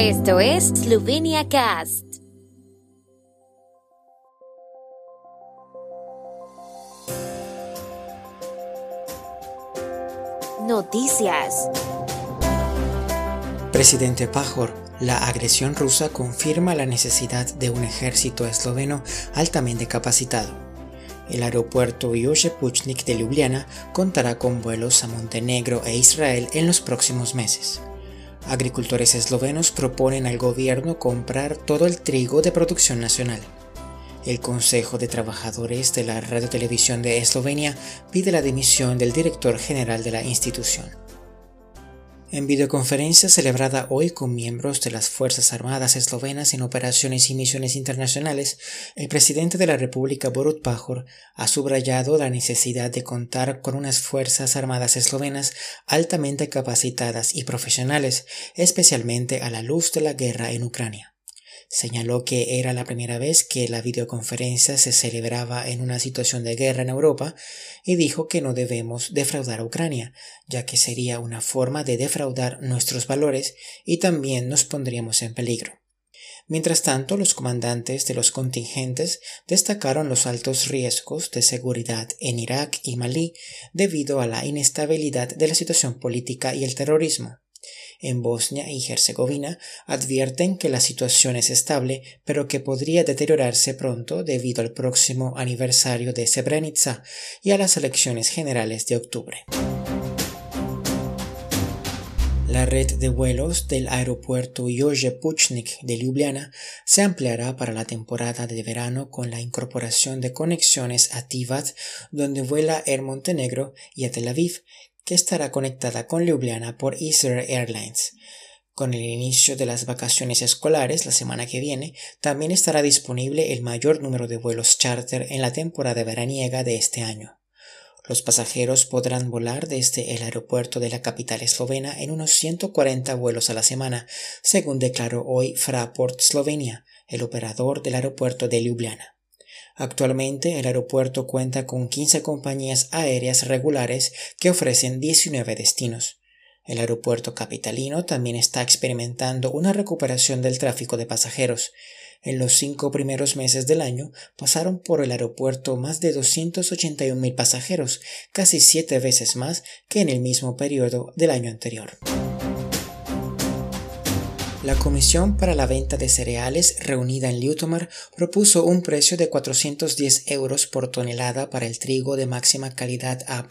Esto es Slovenia Cast. Noticias. Presidente Pajor, la agresión rusa confirma la necesidad de un ejército esloveno altamente capacitado. El aeropuerto Jože de Ljubljana contará con vuelos a Montenegro e Israel en los próximos meses. Agricultores eslovenos proponen al gobierno comprar todo el trigo de producción nacional. El Consejo de Trabajadores de la Radiotelevisión de Eslovenia pide la dimisión del director general de la institución. En videoconferencia celebrada hoy con miembros de las Fuerzas Armadas eslovenas en operaciones y misiones internacionales, el presidente de la República Borut Pajor ha subrayado la necesidad de contar con unas Fuerzas Armadas eslovenas altamente capacitadas y profesionales, especialmente a la luz de la guerra en Ucrania. Señaló que era la primera vez que la videoconferencia se celebraba en una situación de guerra en Europa y dijo que no debemos defraudar a Ucrania, ya que sería una forma de defraudar nuestros valores y también nos pondríamos en peligro. Mientras tanto, los comandantes de los contingentes destacaron los altos riesgos de seguridad en Irak y Malí debido a la inestabilidad de la situación política y el terrorismo en Bosnia y Herzegovina advierten que la situación es estable, pero que podría deteriorarse pronto debido al próximo aniversario de Srebrenica y a las elecciones generales de octubre. La red de vuelos del aeropuerto Jože Puchnik de Ljubljana se ampliará para la temporada de verano con la incorporación de conexiones a Tivat, donde vuela Air Montenegro, y a Tel Aviv, que estará conectada con Ljubljana por Israel Airlines. Con el inicio de las vacaciones escolares la semana que viene, también estará disponible el mayor número de vuelos charter en la temporada veraniega de este año. Los pasajeros podrán volar desde el aeropuerto de la capital eslovena en unos 140 vuelos a la semana, según declaró hoy Fraport Slovenia, el operador del aeropuerto de Ljubljana. Actualmente el aeropuerto cuenta con 15 compañías aéreas regulares que ofrecen 19 destinos. El aeropuerto capitalino también está experimentando una recuperación del tráfico de pasajeros. En los cinco primeros meses del año pasaron por el aeropuerto más de 281.000 pasajeros, casi siete veces más que en el mismo periodo del año anterior. La Comisión para la Venta de Cereales reunida en Ljutomar propuso un precio de 410 euros por tonelada para el trigo de máxima calidad A+,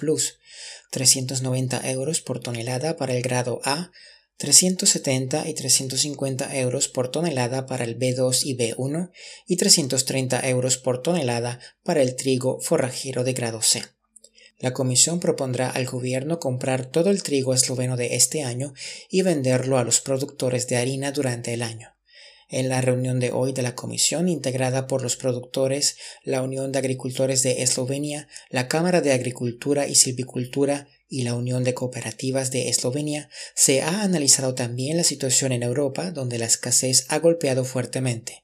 390 euros por tonelada para el grado A, 370 y 350 euros por tonelada para el B2 y B1 y 330 euros por tonelada para el trigo forrajero de grado C. La Comisión propondrá al Gobierno comprar todo el trigo esloveno de este año y venderlo a los productores de harina durante el año. En la reunión de hoy de la Comisión, integrada por los productores, la Unión de Agricultores de Eslovenia, la Cámara de Agricultura y Silvicultura y la Unión de Cooperativas de Eslovenia, se ha analizado también la situación en Europa, donde la escasez ha golpeado fuertemente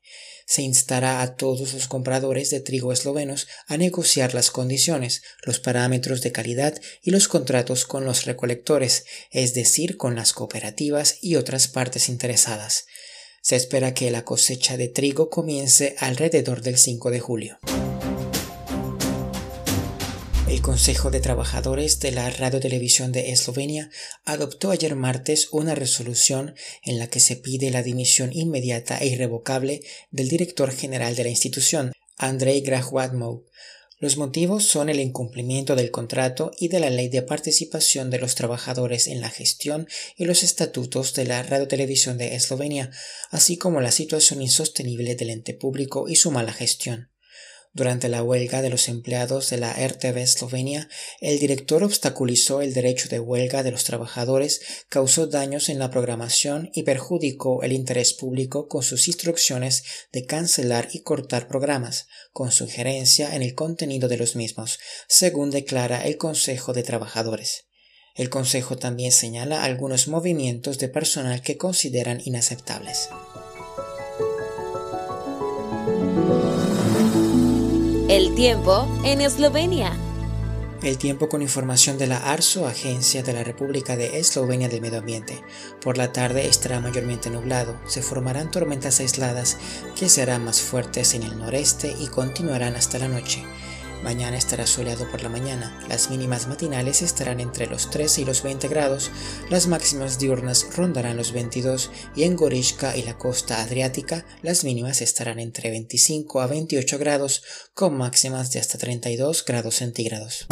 se instará a todos los compradores de trigo eslovenos a negociar las condiciones, los parámetros de calidad y los contratos con los recolectores, es decir, con las cooperativas y otras partes interesadas. Se espera que la cosecha de trigo comience alrededor del 5 de julio. El Consejo de Trabajadores de la Radiotelevisión de Eslovenia adoptó ayer martes una resolución en la que se pide la dimisión inmediata e irrevocable del director general de la institución, Andrei Grahuadmov. Los motivos son el incumplimiento del contrato y de la ley de participación de los trabajadores en la gestión y los estatutos de la radiotelevisión de Eslovenia, así como la situación insostenible del ente público y su mala gestión. Durante la huelga de los empleados de la RTV Eslovenia, el director obstaculizó el derecho de huelga de los trabajadores, causó daños en la programación y perjudicó el interés público con sus instrucciones de cancelar y cortar programas, con sugerencia en el contenido de los mismos, según declara el Consejo de Trabajadores. El Consejo también señala algunos movimientos de personal que consideran inaceptables. El tiempo en Eslovenia. El tiempo con información de la ARSO, Agencia de la República de Eslovenia del Medio Ambiente. Por la tarde estará mayormente nublado, se formarán tormentas aisladas que serán más fuertes en el noreste y continuarán hasta la noche. Mañana estará soleado por la mañana, las mínimas matinales estarán entre los 13 y los 20 grados, las máximas diurnas rondarán los 22 y en Gorishka y la costa adriática las mínimas estarán entre 25 a 28 grados con máximas de hasta 32 grados centígrados.